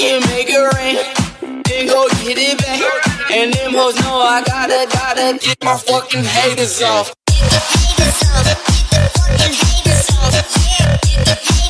can make it rain, then go get it back. And them hoes know I gotta, gotta get my fucking haters off. Get the haters off, get the fucking haters off. Yeah, get the haters off,